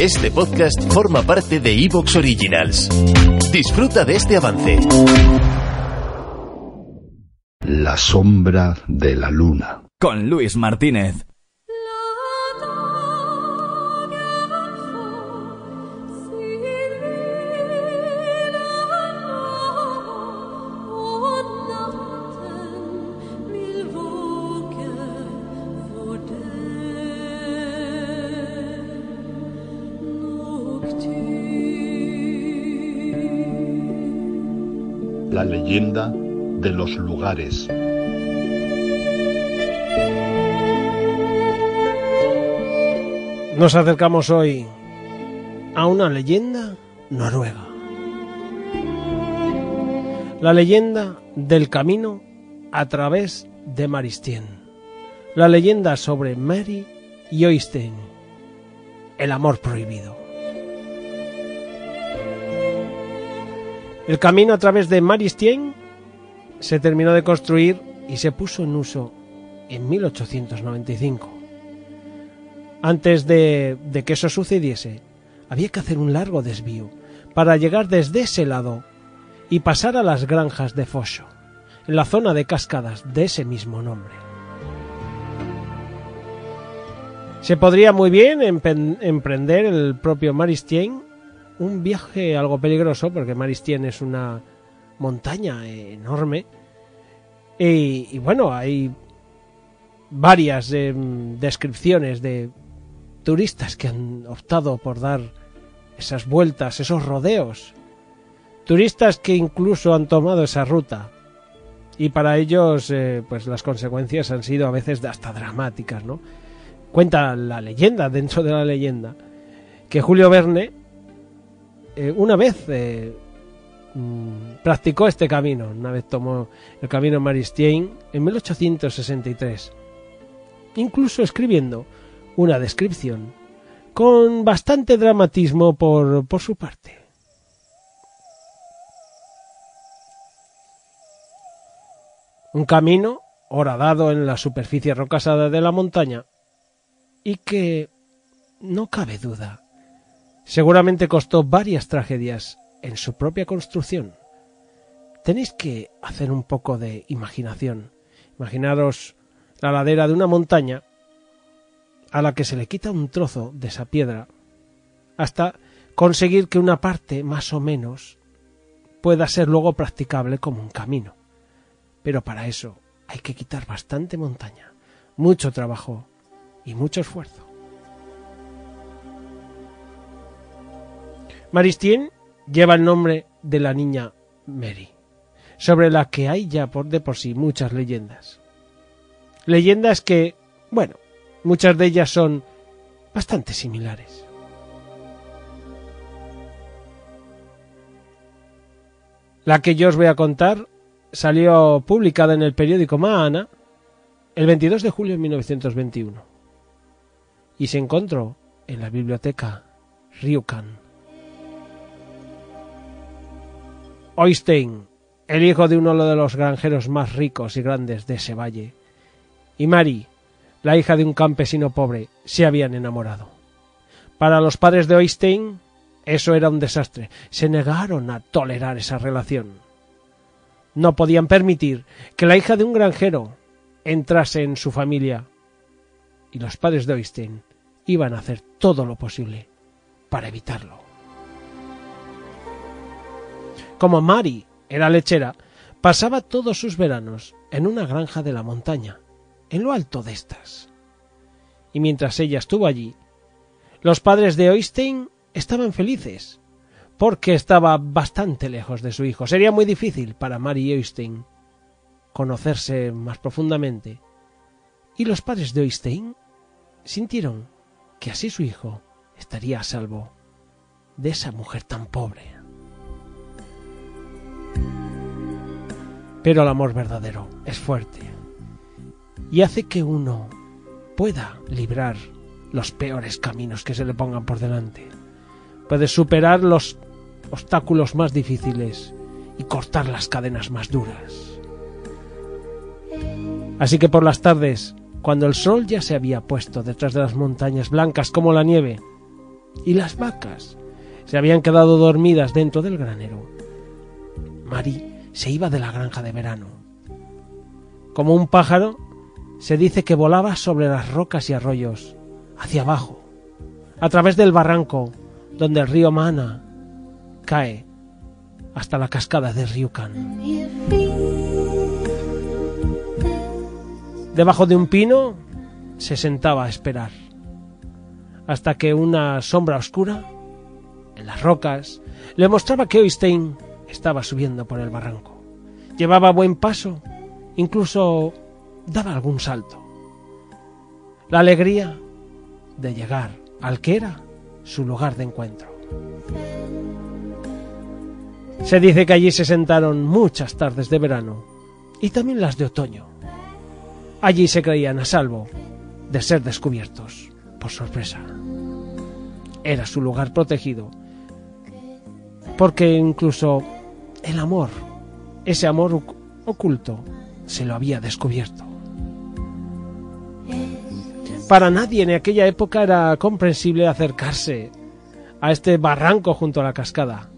Este podcast forma parte de Evox Originals. Disfruta de este avance. La sombra de la luna. Con Luis Martínez. La leyenda de los lugares. Nos acercamos hoy a una leyenda noruega. La leyenda del camino a través de Maristien. La leyenda sobre Mary y Oystein. El amor prohibido. El camino a través de Maristien se terminó de construir y se puso en uso en 1895. Antes de, de, que eso sucediese, había que hacer un largo desvío para llegar desde ese lado y pasar a las granjas de Fosho, en la zona de cascadas de ese mismo nombre. Se podría muy bien emprender el propio Maristien un viaje algo peligroso, porque Maristien es una montaña enorme. Y, bueno, hay varias eh, descripciones de turistas que han optado por dar esas vueltas, esos rodeos. Turistas que incluso han tomado esa ruta. Y para ellos, eh, pues las consecuencias han sido a veces hasta dramáticas, ¿no? Cuenta la leyenda, dentro de la leyenda, que Julio Verne eh, una vez eh, mmm, practicó este camino, una vez tomó el camino Maristien en 1863, incluso escribiendo una descripción con bastante dramatismo por, por su parte. Un camino horadado en la superficie rocasada de la montaña y que, no cabe duda, seguramente costó varias tragedias en su propia construcción. Tenéis que hacer un poco de imaginación. Imaginaros la ladera de una montaña a la que se le quita un trozo de esa piedra hasta conseguir que una parte más o menos pueda ser luego practicable como un camino. Pero para eso hay que quitar bastante montaña, mucho trabajo y mucho esfuerzo. Maristien lleva el nombre de la niña Mary, sobre la que hay ya por de por sí muchas leyendas. Leyendas que, bueno, muchas de ellas son bastante similares. La que yo os voy a contar salió publicada en el periódico Maana el 22 de julio de 1921 y se encontró en la biblioteca Ryukan. Oystein, el hijo de uno de los granjeros más ricos y grandes de ese valle, y Mary, la hija de un campesino pobre, se habían enamorado. Para los padres de Oystein, eso era un desastre. Se negaron a tolerar esa relación. No podían permitir que la hija de un granjero entrase en su familia. Y los padres de Oystein iban a hacer todo lo posible para evitarlo. Como Mary era lechera, pasaba todos sus veranos en una granja de la montaña, en lo alto de estas. Y mientras ella estuvo allí, los padres de Oystein estaban felices, porque estaba bastante lejos de su hijo. Sería muy difícil para Mary Oystein conocerse más profundamente. Y los padres de Oystein sintieron que así su hijo estaría a salvo de esa mujer tan pobre. Pero el amor verdadero es fuerte y hace que uno pueda librar los peores caminos que se le pongan por delante. Puede superar los obstáculos más difíciles y cortar las cadenas más duras. Así que por las tardes, cuando el sol ya se había puesto detrás de las montañas blancas como la nieve, y las vacas se habían quedado dormidas dentro del granero. Mari se iba de la granja de verano. Como un pájaro, se dice que volaba sobre las rocas y arroyos, hacia abajo, a través del barranco, donde el río Mana cae hasta la cascada de Ryukan. Debajo de un pino se sentaba a esperar, hasta que una sombra oscura, en las rocas, le mostraba que Oystein estaba subiendo por el barranco. Llevaba buen paso, incluso daba algún salto. La alegría de llegar al que era su lugar de encuentro. Se dice que allí se sentaron muchas tardes de verano y también las de otoño. Allí se creían a salvo de ser descubiertos por sorpresa. Era su lugar protegido, porque incluso el amor, ese amor oculto, se lo había descubierto. Para nadie en aquella época era comprensible acercarse a este barranco junto a la cascada,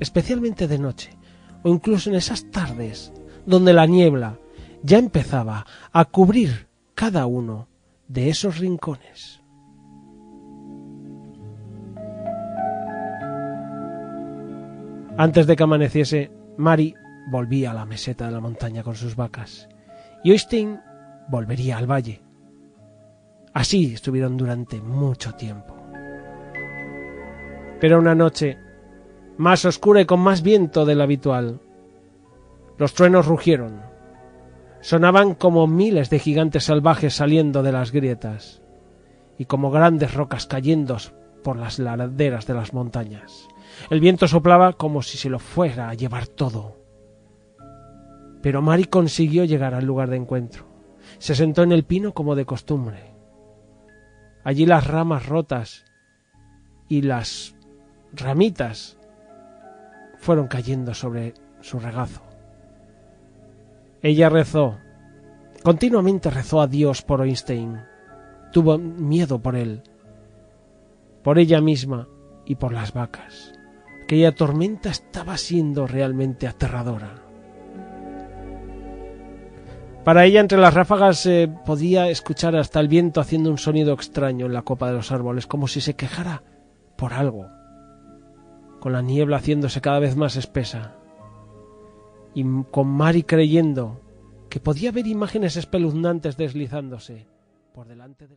especialmente de noche, o incluso en esas tardes donde la niebla ya empezaba a cubrir cada uno de esos rincones. Antes de que amaneciese, Mari volvía a la meseta de la montaña con sus vacas, y Oystein volvería al valle. Así estuvieron durante mucho tiempo. Pero una noche, más oscura y con más viento del habitual, los truenos rugieron. Sonaban como miles de gigantes salvajes saliendo de las grietas y como grandes rocas cayendo por las laderas de las montañas. El viento soplaba como si se lo fuera a llevar todo. Pero Mari consiguió llegar al lugar de encuentro. Se sentó en el pino como de costumbre. Allí las ramas rotas y las ramitas fueron cayendo sobre su regazo. Ella rezó, continuamente rezó a Dios por Einstein. Tuvo miedo por él, por ella misma y por las vacas. Aquella tormenta estaba siendo realmente aterradora. Para ella entre las ráfagas se podía escuchar hasta el viento haciendo un sonido extraño en la copa de los árboles, como si se quejara por algo, con la niebla haciéndose cada vez más espesa, y con Mari creyendo que podía ver imágenes espeluznantes deslizándose por delante de